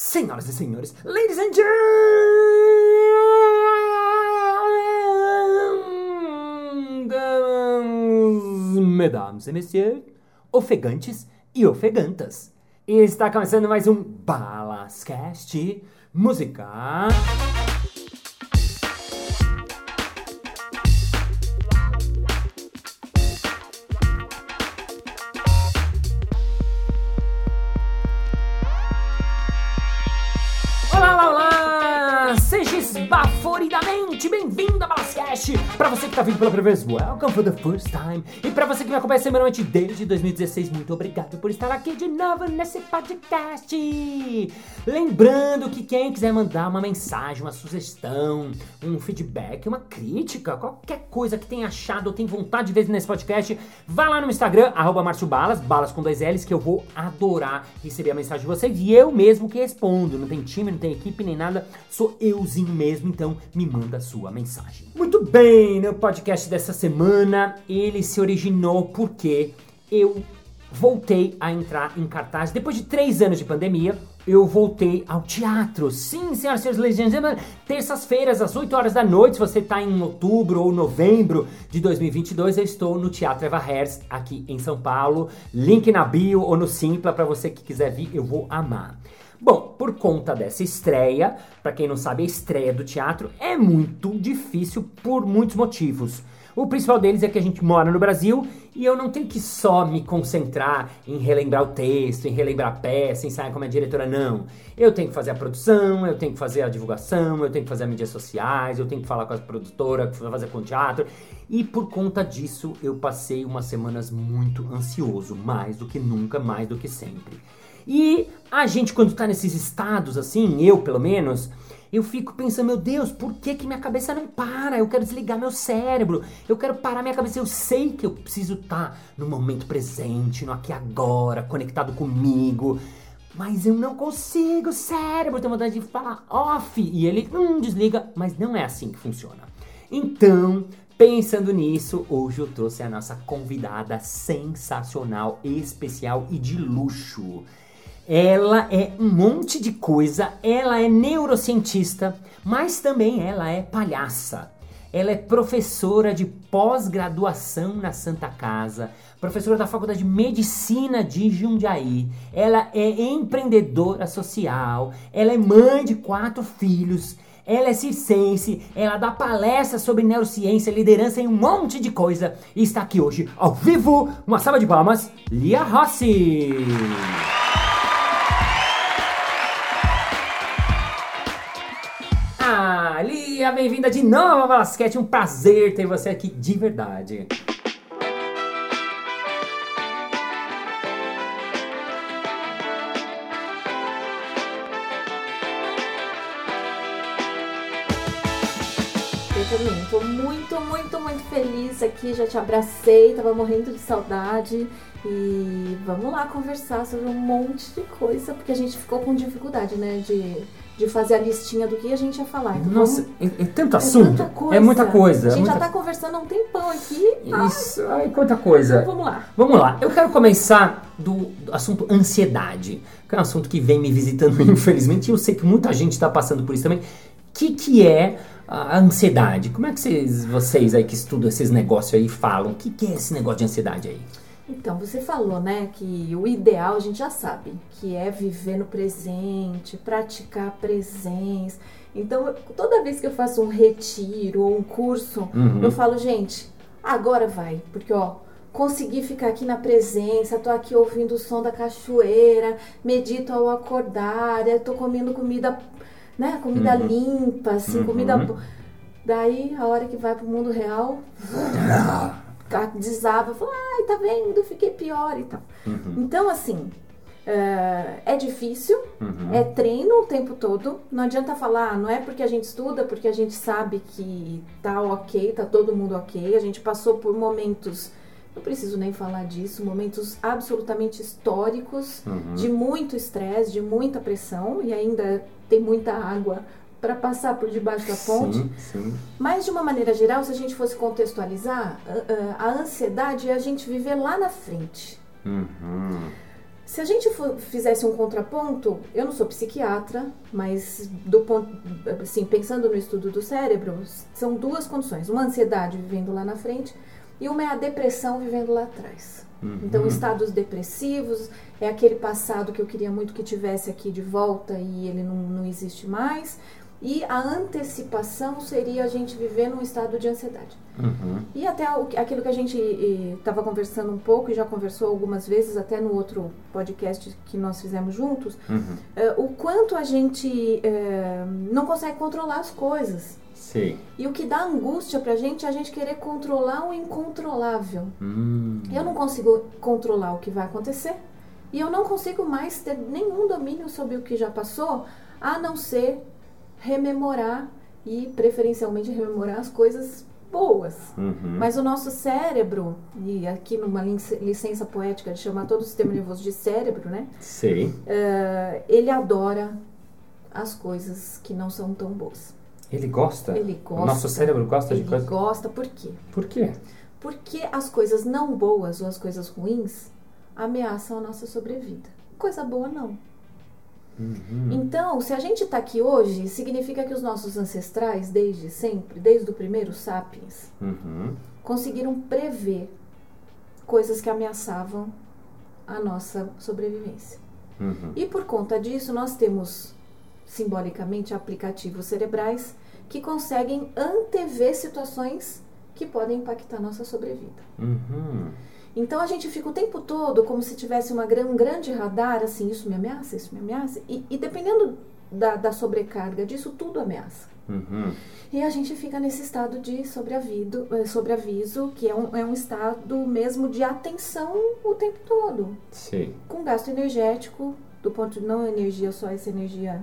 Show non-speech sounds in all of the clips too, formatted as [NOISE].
Senhoras e senhores, ladies and gentlemen, mesdames e messieurs, ofegantes e ofegantas. E está começando mais um Balascast Música. Esbaforidamente bem-vindo a Balascast! Pra você que tá vindo pela primeira vez, welcome for the first time! E pra você que me acompanha semanalmente desde 2016, muito obrigado por estar aqui de novo nesse podcast! Lembrando que quem quiser mandar uma mensagem, uma sugestão, um feedback, uma crítica, qualquer coisa que tenha achado ou tem vontade de ver nesse podcast, vá lá no Instagram, arroba Balas, balas com dois L's, que eu vou adorar receber a mensagem de vocês e eu mesmo que respondo. Não tem time, não tem equipe nem nada, sou euzinho mesmo, então me manda sua mensagem. Muito bem, no podcast dessa semana ele se originou porque eu voltei a entrar em cartaz. Depois de três anos de pandemia, eu voltei ao teatro. Sim, senhoras e senhores, legendas, terças-feiras, às 8 horas da noite, você está em outubro ou novembro de 2022, eu estou no Teatro Eva Hers, aqui em São Paulo. Link na bio ou no Simpla, para você que quiser vir, eu vou amar. Bom, por conta dessa estreia, para quem não sabe, a estreia do teatro é muito difícil por muitos motivos. O principal deles é que a gente mora no Brasil e eu não tenho que só me concentrar em relembrar o texto, em relembrar a peça, em sair como a diretora, não. Eu tenho que fazer a produção, eu tenho que fazer a divulgação, eu tenho que fazer as mídias sociais, eu tenho que falar com a produtora, fazer com o teatro. E por conta disso, eu passei umas semanas muito ansioso, mais do que nunca, mais do que sempre. E a gente, quando tá nesses estados assim, eu pelo menos, eu fico pensando, meu Deus, por que, que minha cabeça não para? Eu quero desligar meu cérebro, eu quero parar minha cabeça. Eu sei que eu preciso estar tá no momento presente, no aqui agora, conectado comigo. Mas eu não consigo, cérebro, tem vontade de falar off. E ele, hum, desliga, mas não é assim que funciona. Então, Pensando nisso, hoje eu trouxe a nossa convidada sensacional, especial e de luxo. Ela é um monte de coisa, ela é neurocientista, mas também ela é palhaça. Ela é professora de pós-graduação na Santa Casa, professora da Faculdade de Medicina de Jundiaí. Ela é empreendedora social, ela é mãe de quatro filhos ela é circense, ela dá palestras sobre neurociência, liderança e um monte de coisa. E está aqui hoje, ao vivo, uma salva de palmas, Lia Rossi. Lia, bem-vinda de novo ao Basquete. Um prazer ter você aqui de verdade. Também tô muito, muito, muito feliz aqui. Já te abracei, tava morrendo de saudade. E vamos lá conversar sobre um monte de coisa, porque a gente ficou com dificuldade, né? De, de fazer a listinha do que a gente ia falar. Então, Nossa, vamos... é, é tanto assunto. tanta coisa. É muita coisa. A gente muita... já tá conversando há um tempão aqui. Isso, ai, quanta coisa. Então vamos lá. Vamos lá, eu quero começar do, do assunto ansiedade, que é um assunto que vem me visitando, [LAUGHS] infelizmente, e eu sei que muita gente está passando por isso também. O que, que é a ansiedade? Como é que vocês, vocês aí que estudam esses negócios aí falam? O que, que é esse negócio de ansiedade aí? Então, você falou, né, que o ideal a gente já sabe, que é viver no presente, praticar a presença. Então, toda vez que eu faço um retiro ou um curso, Uhum. eu falo, gente, agora vai, porque ó, consegui ficar aqui na presença, tô aqui ouvindo o som da cachoeira, medito ao acordar, tô comendo comida, né, comida Uhum. limpa, assim, Uhum. comida Daí, a hora que vai pro mundo real, [LAUGHS] desaba, fala, ai, tá vendo, fiquei pior e tal. Uhum. Então, assim, é, é difícil, Uhum. é treino o tempo todo. Não adianta falar, não é porque a gente estuda, porque a gente sabe que tá ok, tá todo mundo ok. A gente passou por momentos, não preciso nem falar disso, momentos absolutamente históricos, Uhum. de muito estresse, de muita pressão, e ainda tem muita água para passar por debaixo da ponte. Sim, sim. Mas de uma maneira geral, se a gente fosse contextualizar, a, a- ansiedade é a gente viver lá na frente. Uhum. Se a gente for, fizesse um contraponto, eu não sou psiquiatra, mas do ponto, assim, pensando no estudo do cérebro, são duas condições: uma ansiedade vivendo lá na frente e uma é a depressão vivendo lá atrás. Uhum. Então, estados depressivos é aquele passado que eu queria muito que tivesse aqui de volta e ele não, não existe mais. E a antecipação seria a gente viver num estado de ansiedade. Uhum. E até aquilo que a gente estava conversando um pouco e já conversou algumas vezes, até no outro podcast que nós fizemos juntos, uhum. uh, o quanto a gente uh, não consegue controlar as coisas. Sim. E o que dá angústia pra gente é a gente querer controlar o incontrolável. Hum. Eu não consigo controlar o que vai acontecer e eu não consigo mais ter nenhum domínio sobre o que já passou, a não ser rememorar e preferencialmente rememorar as coisas boas. Uhum. Mas o nosso cérebro, e aqui numa licença poética de chamar todo o sistema nervoso de cérebro, né? Sim. Uh, ele adora as coisas que não são tão boas. Ele gosta? Ele gosta. O nosso cérebro gosta de coisas? Ele gosta, por quê? Por quê? Porque as coisas não boas ou as coisas ruins ameaçam a nossa sobrevida. Coisa boa não. Uhum. Então, se a gente está aqui hoje, significa que os nossos ancestrais, desde sempre, desde o primeiro sapiens, uhum. conseguiram prever coisas que ameaçavam a nossa sobrevivência. Uhum. E por conta disso, nós temos simbolicamente aplicativos cerebrais que conseguem antever situações que podem impactar nossa sobrevida. Uhum. Então a gente fica o tempo todo como se tivesse uma, um grande radar, assim, isso me ameaça, isso me ameaça. E, e dependendo da, da, sobrecarga disso, tudo ameaça. Uhum. E a gente fica nesse estado de sobreaviso, eh, sobreaviso que é um, é um estado mesmo de atenção o tempo todo. Sim. Com gasto energético, do ponto de não energia só essa energia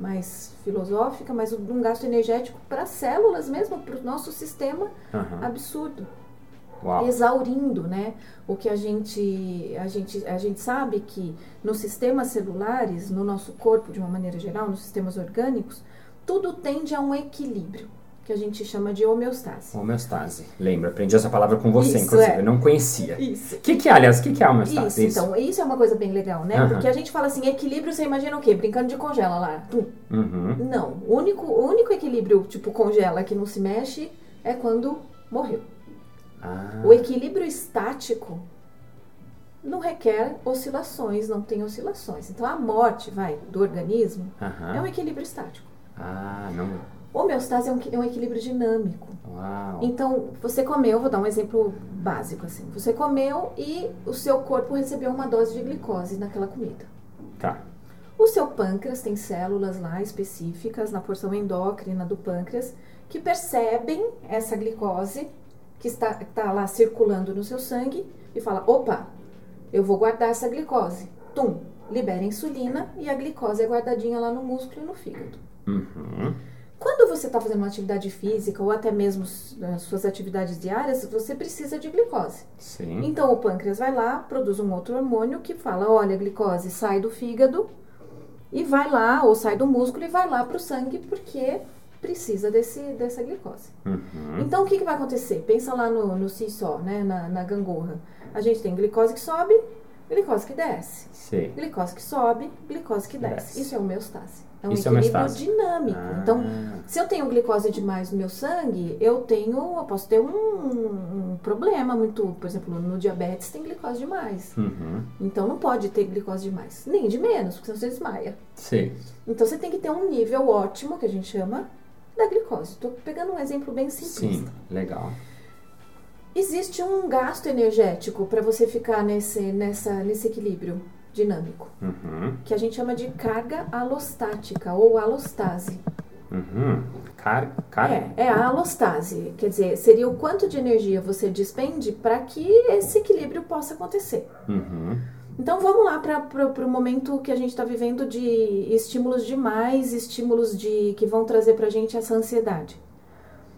mais filosófica, mas um gasto energético para células mesmo, para o nosso sistema uhum. absurdo. Uau. exaurindo, né? O que a gente, a gente, a gente sabe que nos sistemas celulares, no nosso corpo de uma maneira geral, nos sistemas orgânicos, tudo tende a um equilíbrio que a gente chama de homeostase. Homeostase. Lembra, aprendi essa palavra com você, isso, inclusive, é. eu não conhecia. Isso. O que, que é, aliás, o que, que é homeostase? Isso, isso, então, isso é uma coisa bem legal, né? Uhum. Porque a gente fala assim, equilíbrio, você imagina o quê? Brincando de congela lá. Uhum. Não, o único, o único equilíbrio, tipo, congela que não se mexe é quando morreu. Ah. O equilíbrio estático não requer oscilações, não tem oscilações. Então, a morte, vai, do organismo, uhum. é um equilíbrio estático. Ah, não... Homeostase é um, é um equilíbrio dinâmico. Uau. Então, você comeu, vou dar um exemplo básico assim. Você comeu e o seu corpo recebeu uma dose de glicose naquela comida. Tá. O seu pâncreas tem células lá específicas na porção endócrina do pâncreas que percebem essa glicose que está, está lá circulando no seu sangue e fala: opa, eu vou guardar essa glicose. Tum, libera insulina e a glicose é guardadinha lá no músculo e no fígado. Uhum. Quando você está fazendo uma atividade física ou até mesmo as suas atividades diárias, você precisa de glicose. Sim. Então o pâncreas vai lá, produz um outro hormônio que fala: olha, a glicose sai do fígado e vai lá, ou sai do músculo e vai lá para o sangue, porque precisa desse, dessa glicose. Uhum. Então o que, que vai acontecer? Pensa lá no, no CISO, né, na, na gangorra. A gente tem glicose que sobe, glicose que desce. Sim. Glicose que sobe, glicose que desce. desce. Isso é homeostase. É um Isso é equilíbrio é dinâmico. Ah. Então, se eu tenho glicose demais no meu sangue, eu tenho, eu posso ter um, um problema muito, por exemplo, no diabetes tem glicose demais. Uhum. Então não pode ter glicose demais, nem de menos, porque senão você desmaia. Sim. Então você tem que ter um nível ótimo, que a gente chama, da glicose. Estou pegando um exemplo bem simples. Sim, legal. Existe um gasto energético para você ficar nesse, nessa, nesse equilíbrio dinâmico, uhum. que a gente chama de carga alostática ou alostase. Uhum. Car car é, é a alostase, quer dizer, seria o quanto de energia você despende para que esse equilíbrio possa acontecer. Uhum. Então vamos lá para o momento que a gente está vivendo de estímulos demais, estímulos de que vão trazer para a gente essa ansiedade.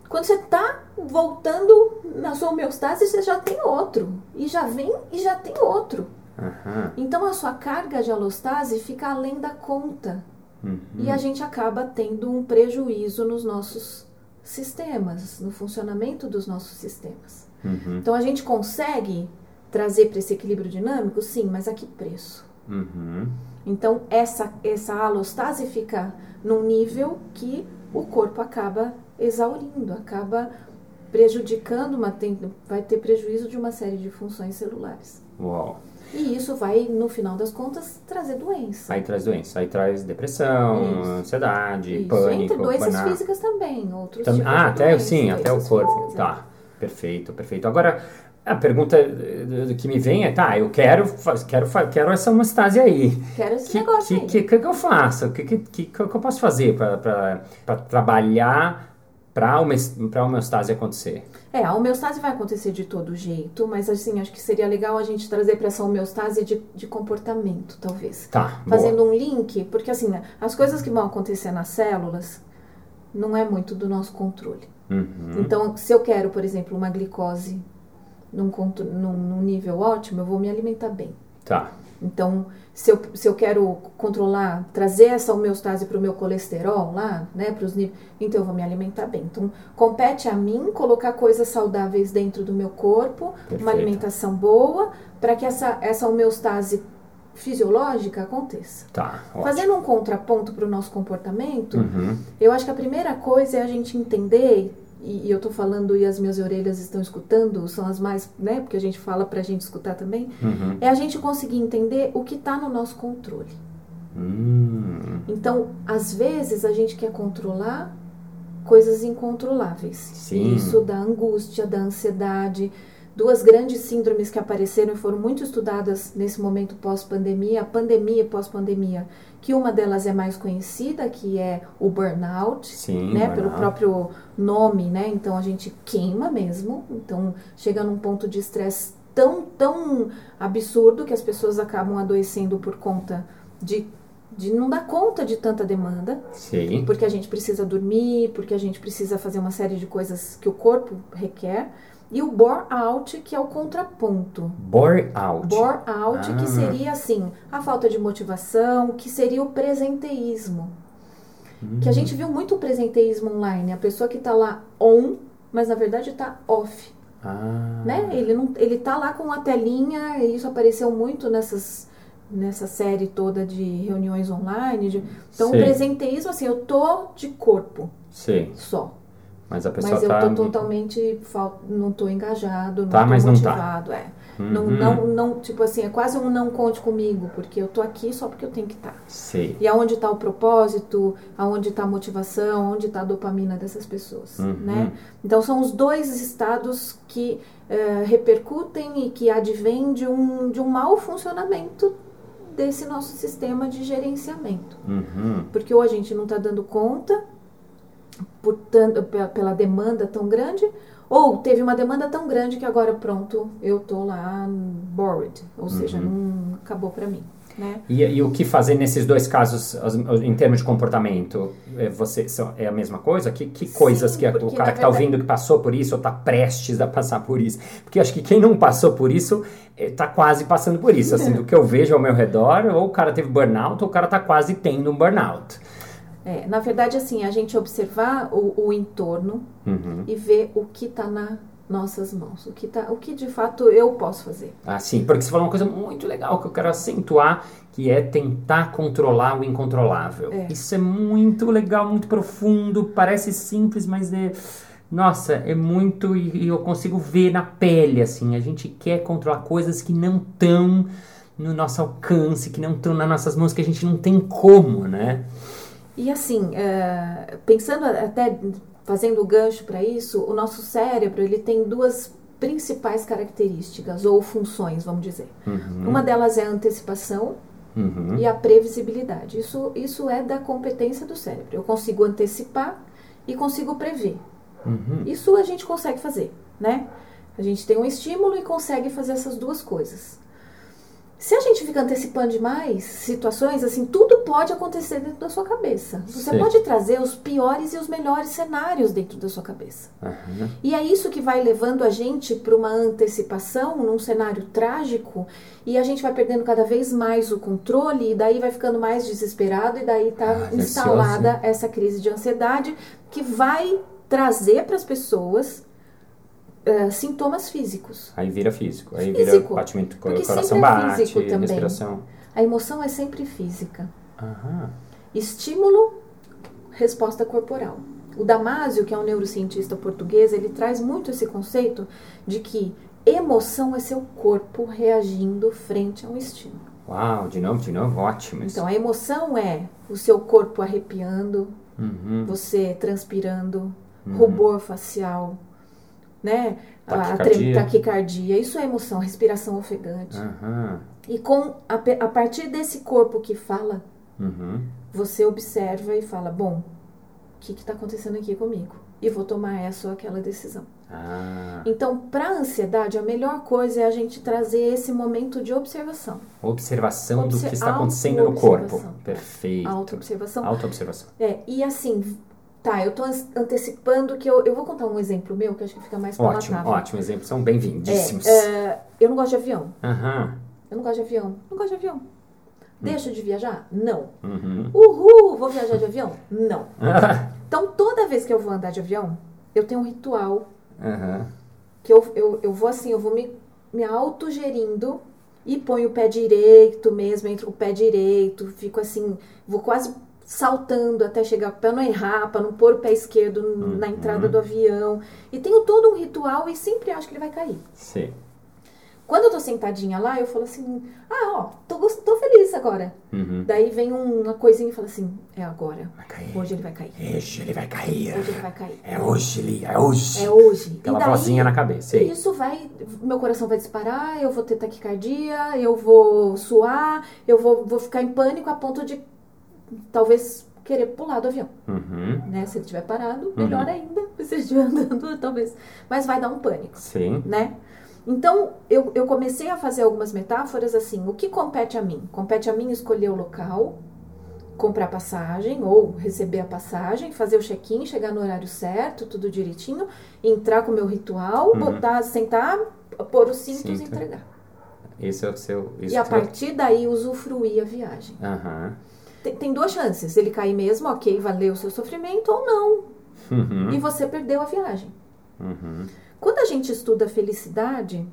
Quando você está voltando na sua homeostase, você já tem outro. E já vem e já tem outro. Uhum. Então a sua carga de alostase fica além da conta. Uhum. E a gente acaba tendo um prejuízo nos nossos sistemas, no funcionamento dos nossos sistemas. Uhum. Então a gente consegue trazer para esse equilíbrio dinâmico? Sim, mas a que preço? Uhum. Então, essa, essa alostase fica num nível que o corpo acaba exaurindo, acaba prejudicando, uma, tem, vai ter prejuízo de uma série de funções celulares. Uau. E isso vai, no final das contas, trazer doença. Aí traz doença, aí traz depressão, Isso. ansiedade, Isso. pânico, Entre doenças físicas também, outros Tam- tipos ah, até doenças, sim, até o corpo. físicas, Tá, perfeito, perfeito. Agora, a pergunta eh, que me vem é, tá, eu quero, quero, quero essa homeostase aí. Quero esse que, negócio que, aí. que, que, que eu faço? O que, que, que, que eu posso fazer para trabalhar para a homeostase acontecer? É, a homeostase vai acontecer de todo jeito, mas assim, acho que seria legal a gente trazer para essa homeostase de, de comportamento, talvez. Tá, boa. Fazendo um link, porque assim, as coisas que vão acontecer nas células não é muito do nosso controle. Uhum. Então, se eu quero, por exemplo, uma glicose num, num, num nível ótimo, eu vou me alimentar bem. Tá, Então, se eu, se eu quero controlar, trazer essa homeostase para o meu colesterol lá, né, para os níveis, então eu vou me alimentar bem. Então, compete a mim colocar coisas saudáveis dentro do meu corpo, Perfeito. uma alimentação boa, para que essa, essa homeostase fisiológica aconteça. tá. Fazendo um contraponto para o nosso comportamento, Uhum. eu acho que a primeira coisa é a gente entender, e, e eu tô falando e as minhas orelhas estão escutando, são as mais, né, porque a gente fala pra gente escutar também, Uhum. é a gente conseguir entender o que está no nosso controle. Hum, Então, às vezes a gente quer controlar coisas incontroláveis. Sim. Isso da angústia, da ansiedade, duas grandes síndromes que apareceram e foram muito estudadas nesse momento pós-pandemia, a pandemia e pós-pandemia, que uma delas é mais conhecida, que é o burnout, sim, né, burnout. pelo próprio nome, né? Então a gente queima mesmo. Então chega num ponto de estresse tão, tão absurdo que as pessoas acabam adoecendo por conta de, de não dar conta de tanta demanda, Sim, porque a gente precisa dormir, porque a gente precisa fazer uma série de coisas que o corpo requer. E o bore out, que é o contraponto. bore out. Bore out, Ah. que seria assim, a falta de motivação, que seria o presenteísmo. Hum. Que a gente viu muito presenteísmo online. A pessoa que tá lá on, mas na verdade tá off, Ah, né? Ele, não, ele tá lá com a telinha, e isso apareceu muito nessas, nessa série toda de reuniões online. de- então, Sim. o presenteísmo, assim, eu tô de corpo Sim, só. Mas a pessoa Mas eu tá... tô totalmente, fal- não tô engajado, não Tá, tô mas não tá. motivado, é. Não, Uhum. não, não, tipo assim, é quase um não conte comigo, porque eu tô aqui só porque eu tenho que estar. Sim. E aonde está o propósito, aonde está a motivação, onde está a dopamina dessas pessoas, Uhum. né? Então são os dois estados que eh, repercutem e que advêm de um, de um mau funcionamento desse nosso sistema de gerenciamento. Uhum. Porque ou a gente não está dando conta por tanto, pe- pela demanda tão grande, ou teve uma demanda tão grande que agora pronto, eu tô lá bored, ou seja, Uhum. não acabou para mim, né? E, e o que fazer nesses dois casos, as- em termos de comportamento? É, você, são- é a mesma coisa? Que, que coisas que a- o cara que está ouvindo que passou por isso ou está prestes a passar por isso? Porque acho que quem não passou por isso está quase passando por isso. Assim, do que eu vejo ao meu redor, ou o cara teve burnout ou o cara está quase tendo um burnout. É, na verdade, assim, a gente observar o, o entorno Uhum. e ver o que está nas nossas mãos, o que, tá, o que de fato eu posso fazer. Ah, sim, porque você falou uma coisa muito legal que eu quero acentuar, que é tentar controlar o incontrolável. É. Isso é muito legal, muito profundo, parece simples, mas é... Nossa, é muito... E e eu consigo ver na pele, assim, a gente quer controlar coisas que não estão no nosso alcance, que não estão nas nossas mãos, que a gente não tem como, né? E assim, é, pensando até fazendo o gancho para isso, o nosso cérebro ele tem duas principais características ou funções, vamos dizer. Uhum, Uma delas é a antecipação uhum, e a previsibilidade. Isso, isso é da competência do cérebro. Eu consigo antecipar e consigo prever. uhum. Isso a gente consegue fazer, né? A gente tem um estímulo e consegue fazer essas duas coisas. Se a gente fica antecipando demais situações, assim, tudo pode acontecer dentro da sua cabeça. Você Sim. pode trazer os piores e os melhores cenários dentro da sua cabeça. Aham. E é isso que vai levando a gente para uma antecipação num cenário trágico e a gente vai perdendo cada vez mais o controle e daí vai ficando mais desesperado e daí está Ah, instalada essa crise de ansiedade que vai trazer para as pessoas eh, sintomas físicos. Aí vira físico, aí vira Físico. batimento, co- Porque coração é bate, físico também. respiração. A emoção é sempre física. Aham. Estímulo, resposta corporal. O Damásio, que é um neurocientista português, ele traz muito esse conceito de que emoção é seu corpo reagindo frente a um estímulo. Uau, de novo, de novo, ótimo. isso. Então, a emoção é o seu corpo arrepiando, Uhum. você transpirando, Uhum. rubor facial, né? A Taquicardia. tre- taquicardia. Isso é emoção, respiração ofegante. Aham. E com a, a partir desse corpo que fala, Uhum. você observa e fala: bom, o que está acontecendo aqui comigo? E vou tomar essa ou aquela decisão. Ah, Então, para a ansiedade, a melhor coisa é a gente trazer esse momento de observação. observação do Obser- que está acontecendo no corpo. Perfeito. Auto-observação. Autoobservação. É, e assim, tá, eu tô an- antecipando que eu, eu vou contar um exemplo meu que acho que fica mais Ótimo, palatável. ótimo. Exemplos são bem-vindíssimos. É, eu não gosto de avião. Aham. Eu não gosto de avião. Não gosto de avião. Deixo de viajar? Não. Uhum. Uhul, vou viajar de avião? Não. Aham. Então, toda vez que eu vou andar de avião, eu tenho um ritual Aham. que eu, eu, eu vou assim, eu vou me, me autogerindo e ponho o pé direito mesmo, entro o pé direito, fico assim, vou quase saltando até chegar, para não errar, para não pôr o pé esquerdo n- na Uhum. entrada do avião. E tenho todo um ritual e sempre acho que ele vai cair. Sim. Quando eu tô sentadinha lá, eu falo assim, ah, ó, tô, tô feliz agora. Uhum. Daí vem um- uma coisinha e fala assim, é agora. Vai cair. Hoje ele vai cair. Hoje ele vai cair. Hoje ele vai cair. É hoje, Lia. É hoje. É hoje. Aquela e daí, vozinha na cabeça. Sei. Isso vai, meu coração vai disparar, eu vou ter taquicardia, eu vou suar, eu vou, vou ficar em pânico a ponto de talvez querer pular do avião, Uhum. né? Se ele estiver parado, melhor ainda. [LAUGHS] Se ele estiver andando, talvez. Mas vai dar um pânico, Sim. né? Então, eu, eu comecei a fazer algumas metáforas assim. O que compete a mim? Compete a mim escolher o local, comprar passagem ou receber a passagem, fazer o check-in, chegar no horário certo, tudo direitinho, entrar com o meu ritual, Uhum. botar, sentar, pôr os cintos e entregar. Esse é o seu. Isso E a partir daí usufruir a viagem. Aham. Tem, tem duas chances, ele cair mesmo, ok, valeu o seu sofrimento ou não. Uhum. E você perdeu a viagem. Uhum. Quando a gente estuda felicidade,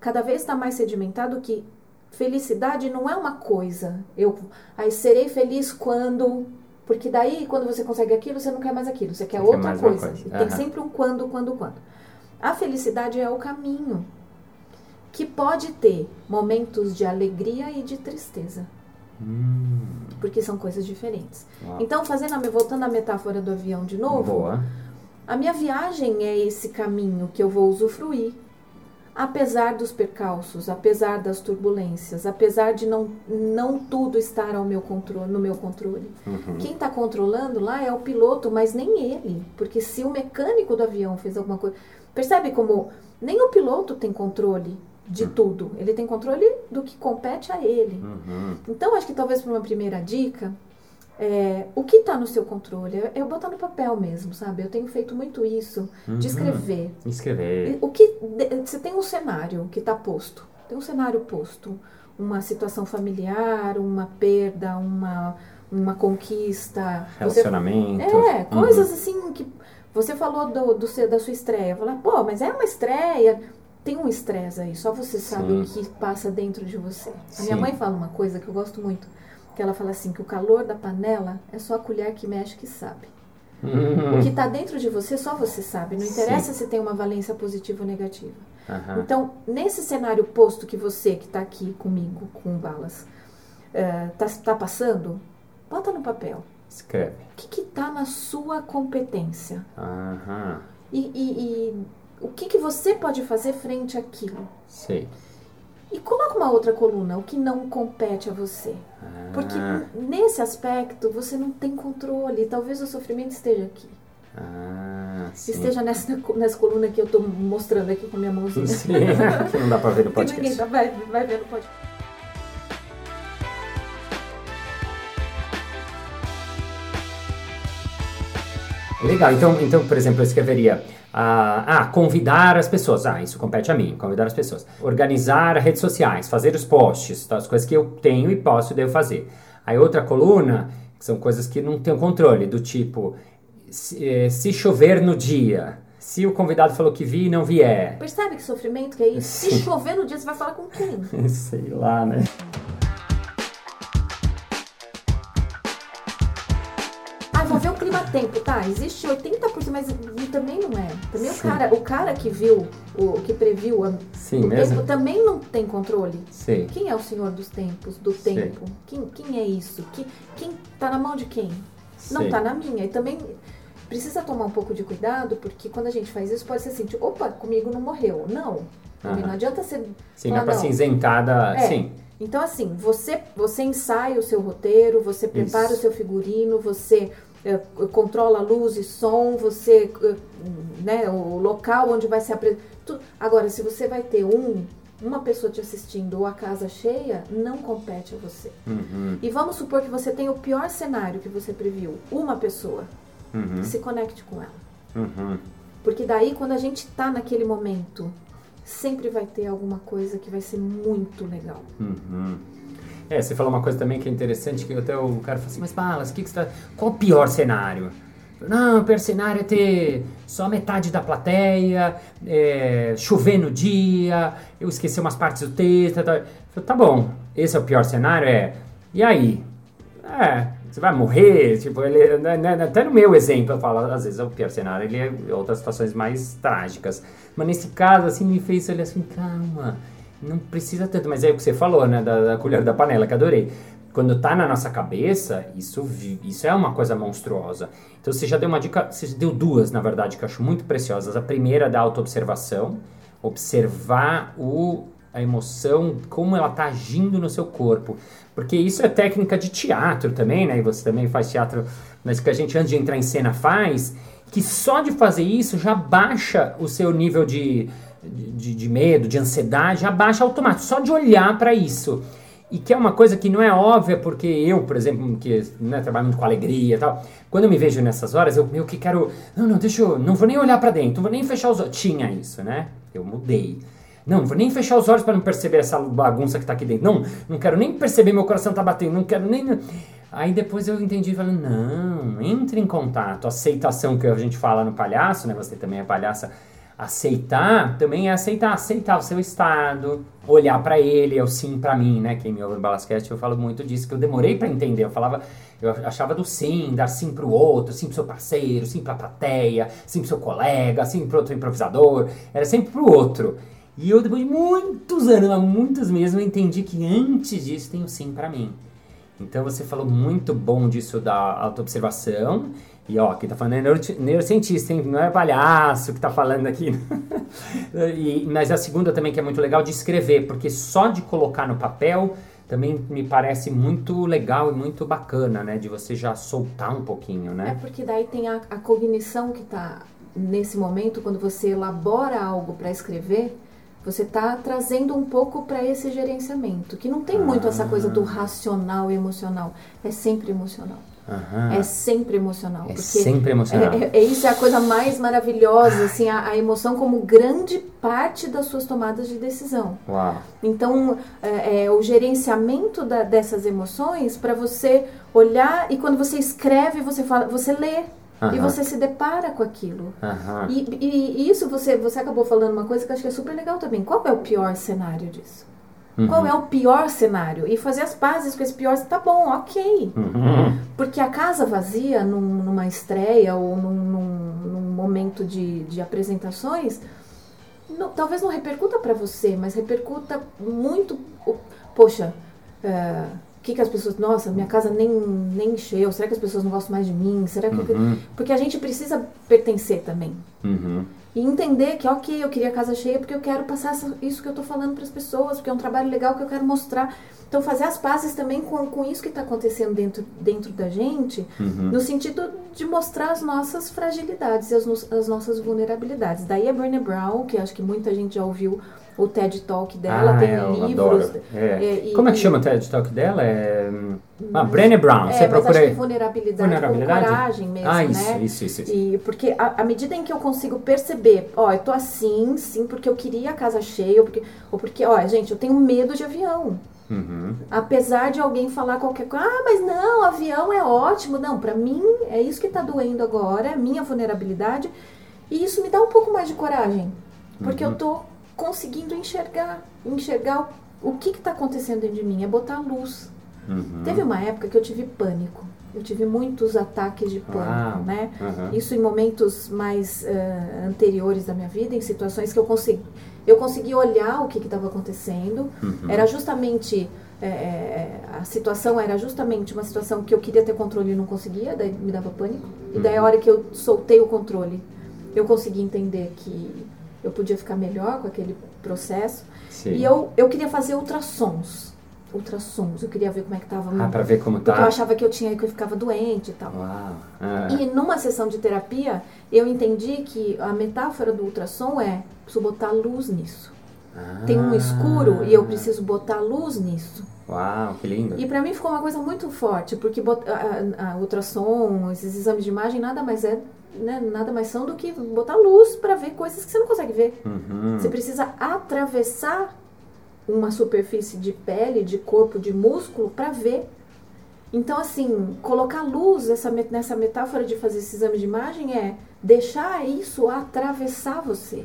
cada vez está mais sedimentado que felicidade não é uma coisa. Eu aí serei feliz quando. Porque daí, quando você consegue aquilo, você não quer mais aquilo, você quer Você quer outra uma coisa. coisa. E Tem sempre um quando, quando, quando. A felicidade é o caminho que pode ter momentos de alegria e de tristeza, Hum. porque são coisas diferentes. Uau. Então, fazendo a, voltando à metáfora do avião de novo, Boa. a minha viagem é esse caminho que eu vou usufruir. Apesar dos percalços, apesar das turbulências, apesar de não, não tudo estar ao meu controle, no meu controle. Uhum. Quem está controlando lá é o piloto, mas nem ele. Porque se o mecânico do avião fez alguma coisa. Percebe como nem o piloto tem controle de tudo. Ele tem controle do que compete a ele. Uhum. Então, acho que talvez para uma primeira dica, é, o que está no seu controle? É eu botar no papel mesmo, sabe? Eu tenho feito muito isso, Uhum. de escrever. Escrever. O que você tem um cenário que está posto, tem um cenário posto, uma situação familiar, uma perda, uma uma conquista, você Relacionamento. é, Uhum. coisas assim que você falou do, do da sua estreia. Falar, pô, mas é uma estreia. Tem um estresse aí, só você sabe o Sim. que passa dentro de você. A minha Sim. mãe fala uma coisa que eu gosto muito, que ela fala assim, que o calor da panela é só a colher que mexe que sabe. Uhum. O que está dentro de você, só você sabe. Não interessa se tem uma valência positiva ou negativa. Aham. Então, nesse cenário posto que você, que está aqui comigo, com balas, está tá passando, bota no papel. Escreve. O que está na sua competência? Aham. E, e- e o que, que você pode fazer frente àquilo? Sei. E coloca uma outra coluna, o que não compete a você. Porque Ah, nesse aspecto você não tem controle. Talvez o sofrimento esteja aqui. ah, sim. Esteja nessa, nessa coluna que eu estou mostrando aqui com a minha mãozinha. Sim, [LAUGHS] que não dá pra ver no [LAUGHS] Que ninguém podcast. tá- vai, vai ver no podcast. Legal, então, então, por exemplo, eu escreveria ah, ah, convidar as pessoas. Ah, isso compete a mim, convidar as pessoas. Organizar redes sociais, fazer os posts, tá, as coisas que eu tenho e posso devo fazer. Aí outra coluna, que são coisas que não tenho controle, do tipo, se, eh, se chover no dia, se o convidado falou que vi e não vier. Percebe que sofrimento que é isso? Se chover no dia, você vai falar com quem? [LAUGHS] Sei lá, né? O clima-tempo, tá? Existe 80%, mas também não é. Também o Sim. cara, o cara que viu, o que previu a- Sim, o mesmo? tempo também não tem controle. Sei. Quem é o senhor dos tempos, do Sei. tempo? Quem, quem é isso? Quem, quem tá na mão de quem? Não sei. tá na minha. E também precisa tomar um pouco de cuidado, porque quando a gente faz isso, pode ser assim, tipo, opa, comigo não morreu. Não. Aham. Não adianta ser. Sim, não é falar, pra não. cinzentar da... É. Sim. Então, assim, você, você ensaia o seu roteiro, você prepara Isso. o seu figurino, você eh, controla luz e som, você, eh, né, o local onde vai ser apresentado. Agora, se você vai ter um, uma pessoa te assistindo ou a casa cheia, não compete a você. Uhum, E vamos supor que você tem o pior cenário que você previu, uma pessoa. uhum, Se conecte com ela. uhum. Porque daí, quando a gente tá naquele momento, sempre vai ter alguma coisa que vai ser muito legal. Uhum. É, você falou uma coisa também que é interessante, que até o cara falou assim, mas Balas, que que tá... qual o pior cenário? Não, o pior cenário é ter só metade da plateia, é, chover no dia, eu esqueci umas partes do texto, tá, falei, tá bom, esse é o pior cenário, é, e aí? É, você vai morrer, tipo, ele, né, né, até no meu exemplo eu falo, às vezes é o pior cenário, ele é outras situações mais trágicas, mas nesse caso, assim, me fez olhar assim, calma, não precisa tanto, mas é o que você falou, né, da, da colher da panela, que adorei. Quando tá na nossa cabeça, isso, isso é uma coisa monstruosa. Então você já deu uma dica, você deu duas, na verdade, que eu acho muito preciosas. A primeira é da autoobservação, observar o, a emoção, como ela tá agindo no seu corpo. Porque isso é técnica de teatro também, né? E você também faz teatro, mas que a gente antes de entrar em cena faz, que só de fazer isso já baixa o seu nível de, de, de medo, de ansiedade, já baixa automático, só de olhar para isso. E que é uma coisa que não é óbvia, porque eu, por exemplo, que né, trabalho muito com alegria e tal, quando eu me vejo nessas horas, eu meio que quero. Não, não, deixa eu. Não vou nem olhar para dentro, não vou nem fechar os olhos. Tinha isso, né? Eu mudei. Não, não vou nem fechar os olhos para não perceber essa bagunça que tá aqui dentro. Não, não quero nem perceber meu coração tá batendo, não quero nem. Aí depois eu entendi e falei, não, entre em contato. Aceitação que a gente fala no palhaço, né? Você também é palhaça. Aceitar também é aceitar, aceitar o seu estado, olhar pra ele, é o sim pra mim, né? Quem me ouve no Balascast, eu falo muito disso, que eu demorei pra entender. Eu falava, eu achava do sim, dar sim pro outro, sim pro seu parceiro, sim pra plateia, sim pro seu colega, sim pro outro improvisador. Era sempre pro outro. E eu, depois de muitos anos, muitos mesmo, entendi que antes disso tem o sim pra mim. Então você falou muito bom disso da autoobservação. E ó, quem tá falando é neuro, neurocientista, hein? Não é palhaço que tá falando aqui. [LAUGHS] E- mas a segunda também que é muito legal de escrever, porque só de colocar no papel também me parece muito legal e muito bacana, né? De você já soltar um pouquinho, É né? porque daí tem a, a cognição que tá nesse momento, quando você elabora algo para escrever, você tá trazendo um pouco para esse gerenciamento, que não tem muito essa coisa do racional e emocional, é sempre emocional. Aham. É sempre emocional. É sempre emocional. É, é- é isso é a coisa mais maravilhosa, assim, a, a emoção como grande parte das suas tomadas de decisão. Uau. Então, é, é, o gerenciamento da- dessas emoções para você olhar e quando você escreve, você fala, você lê e Aham. você se depara com aquilo. Aham. E, e- e isso você, você acabou falando uma coisa que eu acho que é super legal também. Qual é o pior cenário disso? Uhum. Qual é o pior cenário? E fazer as pazes com esse pior, tá bom, ok. Uhum. Porque a casa vazia num- numa estreia ou num, num- num momento de, de apresentações, não- talvez não repercuta para você, mas repercuta muito. Poxa, é, o que, que as pessoas. Nossa, minha casa nem, nem encheu. Será que as pessoas não gostam mais de mim? Será que. Uhum. Porque a gente precisa pertencer também. Uhum. E entender que, ok, eu queria a casa cheia porque eu quero passar isso que eu tô falando para as pessoas, porque é um trabalho legal que eu quero mostrar. Então, fazer as pazes também com, com isso que está acontecendo dentro, dentro da gente, Uhum. no sentido de mostrar as nossas fragilidades e as, as nossas vulnerabilidades. Daí a Brené Brown, que acho que muita gente já ouviu o TED Talk dela, ah, tem livros. adoro. É. é, e- Como é que chama o TED Talk dela? É... Ah, Brené Brown. É, Você procura acho aí. vulnerabilidade, Vulnerabilidade? coragem mesmo, Ah, isso, né? isso, isso, isso. E porque à medida em que eu consigo perceber, ó, eu tô assim, sim, porque eu queria a casa cheia, ou porque, ou porque ó, gente, eu tenho medo de avião. Uhum. Apesar de alguém falar qualquer coisa, ah, mas não, avião é ótimo. Não, pra mim é isso que tá doendo agora, minha vulnerabilidade. E isso me dá um pouco mais de coragem. Porque Uhum. eu tô conseguindo enxergar, enxergar o, o que que tá acontecendo dentro de mim, é botar luz. Uhum. Teve uma época que eu tive pânico. Eu tive muitos ataques de pânico, Uau. né? Aham. Isso em momentos mais eh, anteriores da minha vida, em situações que eu consegui, eu consegui olhar o que estava acontecendo. Uhum. Era justamente eh, a situação era justamente uma situação que eu queria ter controle e não conseguia, daí me dava pânico. E daí a Uhum. hora que eu soltei o controle, eu consegui entender que eu podia ficar melhor com aquele processo. Sim. E eu, eu queria fazer ultrassons. Ultrassons, eu queria ver como é que tava. Ah, pra ver como porque eu tá. achava que eu tinha que eu ficava doente e tal. Uau. Ah. E numa sessão de terapia, eu entendi que a metáfora do ultrassom é preciso botar luz nisso. Tem um Ah. escuro e eu preciso botar luz nisso. Uau, que lindo. E pra mim ficou uma coisa muito forte, porque bot- a, a- a ultrassom, esses exames de imagem nada mais é, né, nada mais são do que botar luz pra ver coisas que você não consegue ver. Uhum. Você precisa atravessar uma superfície de pele, de corpo, de músculo para ver. Então, assim, colocar luz essa, nessa metáfora de fazer esse exame de imagem é deixar isso atravessar você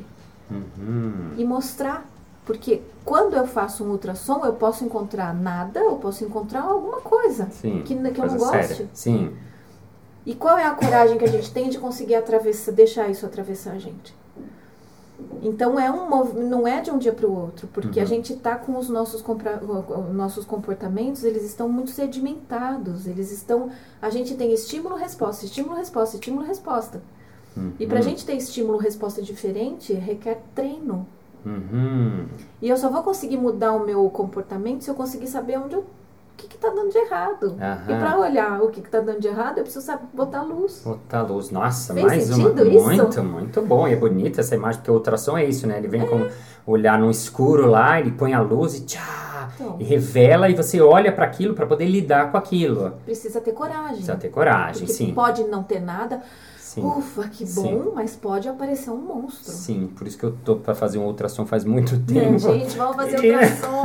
Uhum. e mostrar. Porque quando eu faço um ultrassom, eu posso encontrar nada, eu posso encontrar alguma coisa Sim. que, que eu coisa não goste. séria. Sim. E qual é a coragem que a gente tem de conseguir atravessar, deixar isso atravessar a gente? Então é um não é de um dia para o outro, porque a Uhum. gente está com os nossos, nossos comportamentos, eles estão muito sedimentados, eles estão, a gente tem estímulo, resposta, estímulo, resposta, estímulo, resposta. E para a Uhum. gente ter estímulo, resposta diferente, requer treino. Uhum. E eu só vou conseguir mudar o meu comportamento se eu conseguir saber onde eu, que está dando de errado. Aham. E para olhar o que está dando de errado, eu preciso saber botar luz. Botar luz. Nossa, Fez mais uma. isso? Muito, muito bom. E é bonita essa imagem, porque o ultrassom é isso, né? Ele vem com olhar no escuro lá, ele põe a luz e tchá! Então. E revela e você olha para aquilo para poder lidar com aquilo. Precisa ter coragem. Precisa ter coragem, sim. pode não ter nada. Sim. Ufa, que bom, Sim. mas pode aparecer um monstro. Sim, por isso que eu tô para fazer um ultrassom faz muito É, tempo. gente, vamos fazer ultrassom.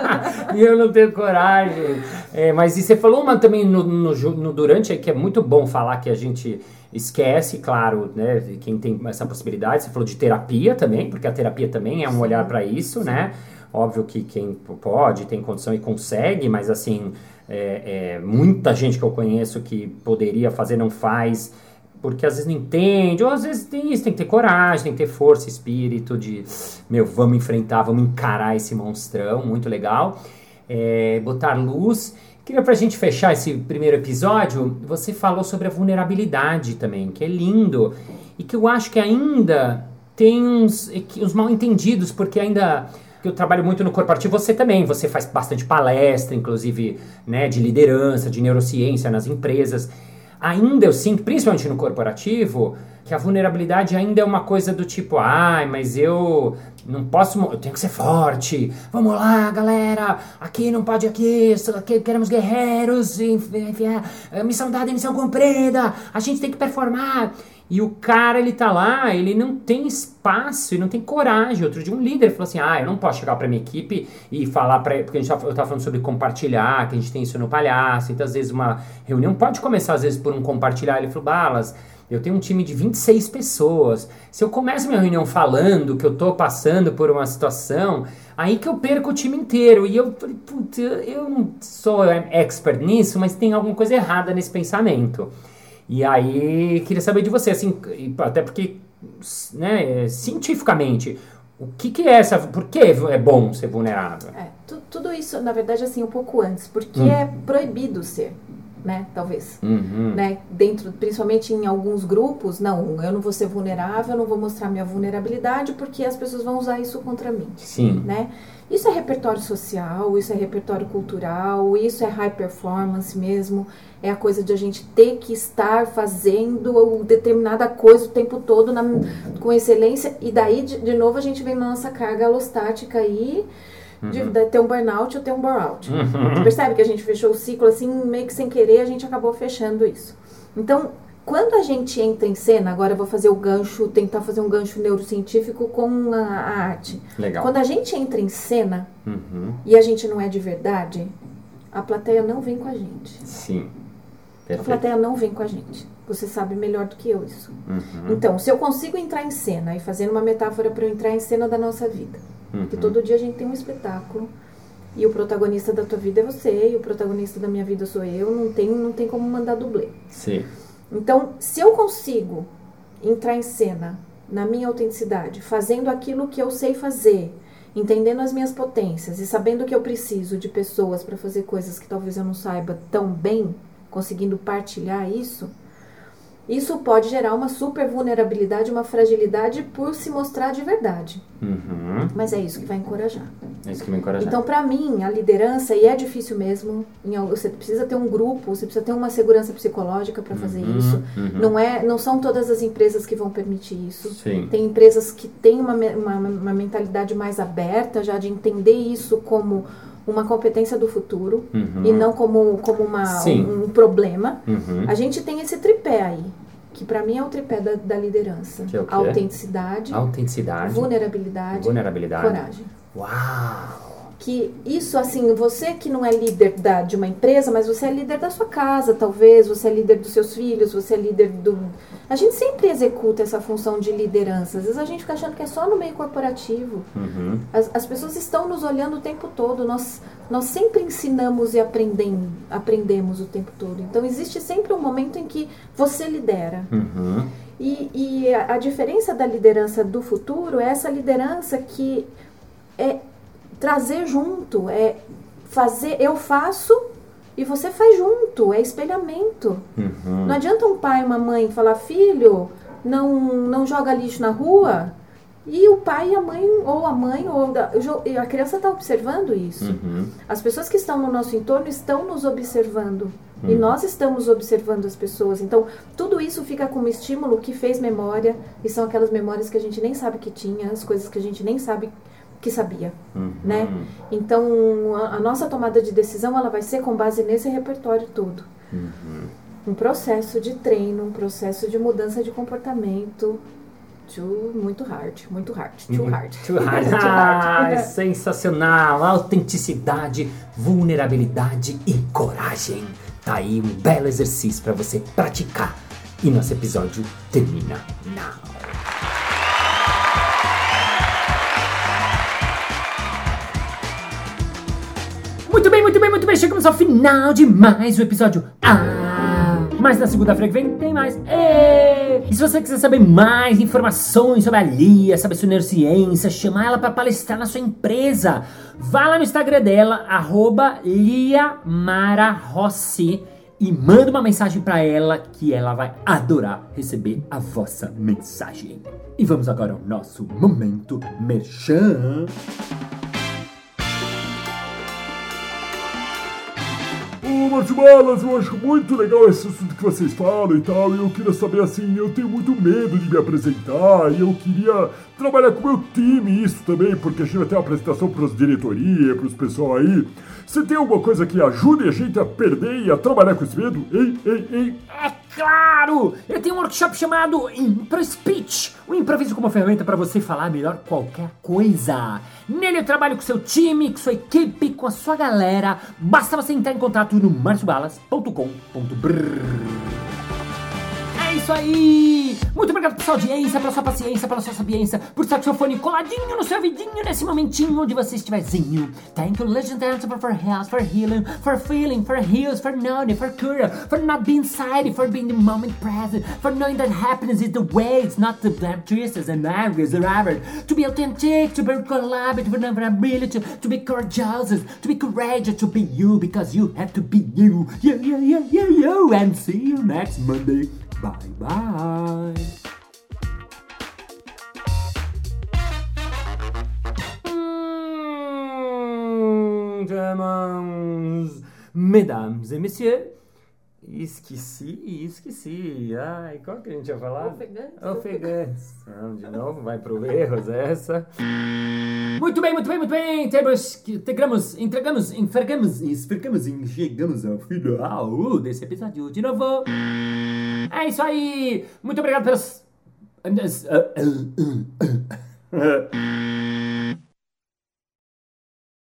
[LAUGHS] e eu não tenho coragem. É, mas e você falou uma também no, no no durante aí que é muito bom falar que a gente esquece, claro, né? Quem tem essa possibilidade. Você falou de terapia também, porque a terapia também é um Sim. olhar para isso, né? Óbvio que quem pode, tem condição e consegue, mas assim, é, é, muita gente que eu conheço que poderia fazer não faz, porque às vezes não entende, ou às vezes tem isso, tem que ter coragem, tem que ter força, espírito de, meu, vamos enfrentar, vamos encarar esse monstrão, muito legal. É, botar luz. Queria pra gente fechar esse primeiro episódio, você falou sobre a vulnerabilidade também, que é lindo, e que eu acho que ainda tem uns, uns mal entendidos, porque ainda que eu trabalho muito no corporativo, você também, você faz bastante palestra, inclusive, né, de liderança, de neurociência nas empresas. Ainda eu sinto, principalmente no corporativo, que a vulnerabilidade ainda é uma coisa do tipo, ai, mas eu não posso, eu tenho que ser forte. Vamos lá, galera, aqui não pode aqui, que- queremos guerreiros, enf- enfiar, eh, missão dada, missão cumprida, a gente tem que performar. E o cara, ele tá lá, ele não tem espaço e não tem coragem. Outro dia um líder falou assim, ah, eu não posso chegar pra minha equipe e falar pra... Porque a gente tava, eu tava falando sobre compartilhar, que a gente tem isso no palhaço. Então, às vezes, uma reunião pode começar, às vezes, por um compartilhar. Ele falou, Balas, eu tenho um time de 26 pessoas. Se eu começo minha reunião falando que eu tô passando por uma situação, aí que eu perco o time inteiro. E eu falei, putz, eu não sou expert nisso, mas tem alguma coisa errada nesse pensamento. E aí, queria saber de você, assim, e até porque, né, cientificamente, o que que é essa, por que é bom ser vulnerável? É, tu- tudo isso, na verdade, assim, um pouco antes, porque Hum. é proibido ser, né? Talvez. Uhum. Né, dentro, principalmente em alguns grupos, não, eu não vou ser vulnerável, eu não vou mostrar minha vulnerabilidade porque as pessoas vão usar isso contra mim, Sim. né? Isso é repertório social, isso é repertório cultural, isso é high performance mesmo, é a coisa de a gente ter que estar fazendo determinada coisa o tempo todo na- com excelência e daí de, de novo a gente vem na nossa carga alostática aí de, de ter um burnout ou ter um burnout. Você percebe que a gente fechou o ciclo assim, meio que sem querer, a gente acabou fechando isso. Então, quando a gente entra em cena, agora eu vou fazer o gancho, tentar fazer um gancho neurocientífico com a, a arte. Legal. Quando a gente entra em cena Uhum. e a gente não é de verdade, a plateia não vem com a gente. Sim. A Perfeito. plateia não vem com a gente. Você sabe melhor do que eu isso. Uhum. Então, se eu consigo entrar em cena e fazendo uma metáfora para eu entrar em cena da nossa vida, Uhum. todo dia a gente tem um espetáculo. E o protagonista da tua vida é você, e o protagonista da minha vida sou eu, não tem, não tem como mandar dublê. Sim. Então, se eu consigo entrar em cena na minha autenticidade, fazendo aquilo que eu sei fazer, entendendo as minhas potências e sabendo que eu preciso de pessoas para fazer coisas que talvez eu não saiba tão bem, conseguindo partilhar isso, isso pode gerar uma super vulnerabilidade, uma fragilidade por se mostrar de verdade. Uhum. Mas é isso que vai encorajar. É isso que me encoraja. Então, para mim, a liderança, e é difícil mesmo, em você precisa ter um grupo, você precisa ter uma segurança psicológica para fazer Uhum, isso. uhum. Não, é, não são todas as empresas que vão permitir isso. Sim. Tem empresas que têm uma, uma, uma mentalidade mais aberta já de entender isso como uma competência do futuro Uhum. e não como, como uma, um, um problema. Uhum. A gente tem esse tripé aí, que para mim é o tripé da, da liderança. Que é? Autenticidade, Autenticidade. vulnerabilidade, Vulnerabilidade. coragem. Uau! Que isso, assim, você que não é líder da, de uma empresa, mas você é líder da sua casa, talvez, você é líder dos seus filhos, você é líder do. A gente sempre executa essa função de liderança. Às vezes a gente fica achando que é só no meio corporativo. Uhum. As, as pessoas estão nos olhando o tempo todo. Nós, nós sempre ensinamos e aprendem, aprendemos o tempo todo. Então existe sempre um momento em que você lidera. Uhum. E, e a, a diferença da liderança do futuro é essa liderança que é trazer junto, é fazer, eu faço e você faz junto, é espelhamento. Uhum. Não adianta um pai e uma mãe falar, filho, não, não joga lixo na rua, e o pai e a mãe, ou a mãe, ou e a criança está observando isso. Uhum. As pessoas que estão no nosso entorno estão nos observando. E Hum. nós estamos observando as pessoas. Então, tudo isso fica como estímulo que fez memória. E são aquelas memórias que a gente nem sabe que tinha, as coisas que a gente nem sabe que sabia. Uhum. Né? Então, a, a nossa tomada de decisão ela vai ser com base nesse repertório todo. Uhum. Um processo de treino, um processo de mudança de comportamento. Too, muito hard, muito hard, too hard. Too hard. Too hard. Ah, [LAUGHS] sensacional. Autenticidade, vulnerabilidade e coragem. Tá aí um belo exercício para você praticar. E nosso episódio termina now. Muito bem, muito bem, muito bem. Chegamos ao final de mais um episódio. Ah, mas na segunda-feira que vem tem mais. E se você quiser saber mais informações sobre a Lia, sobre a sua neurociência, chamar ela para palestrar na sua empresa, vá lá no Instagram dela, arroba e manda uma mensagem para ela que ela vai adorar receber a vossa mensagem. E vamos agora ao nosso momento merchan. Márcio Balas, eu acho muito legal esse assunto que vocês falam e tal, e eu queria saber assim, eu tenho muito medo de me apresentar, e eu queria trabalhar com o meu time isso também, porque a gente vai ter uma apresentação pras diretoria, pros pessoal aí. Você tem alguma coisa que ajude a gente a perder e a trabalhar com esse medo? Ei, ei, ei. Claro! Eu tenho um workshop chamado Impro Speech, um improviso como ferramenta para você falar melhor qualquer coisa. Nele eu trabalho com seu time, com sua equipe, com a sua galera. Basta você entrar em contato no marciobalas.com.br. Isso aí! Muito obrigado pela sua audiência, pela sua paciência, pela sua sapiência, por coladinho no seu nesse momentinho onde você estiverzinho. Thank you, Legend Answer, for health, for healing, for feeling, for heals, for knowing, for cure, for not being silent, for being the moment present, for knowing that happiness is the way, it's not the damn tristes and angers ever. To be authentic, to be collaborative, to be ability, to be courageous, to be courageous, to be you, because you have to be you. You, you, you, you, you, and see you next Monday. Bye bye. Hum. Mesdames et messieurs, esqueci, esqueci. Ai, qual que a gente ia falar? Ofegantes. Ofegantes. Não, de novo, vai pro erros essa. Muito bem, muito bem, muito bem. Temos, entregamos, entregamos, esfergamos e chegamos ao final desse episódio de novo. É isso aí. Muito obrigado pelos... [LAUGHS]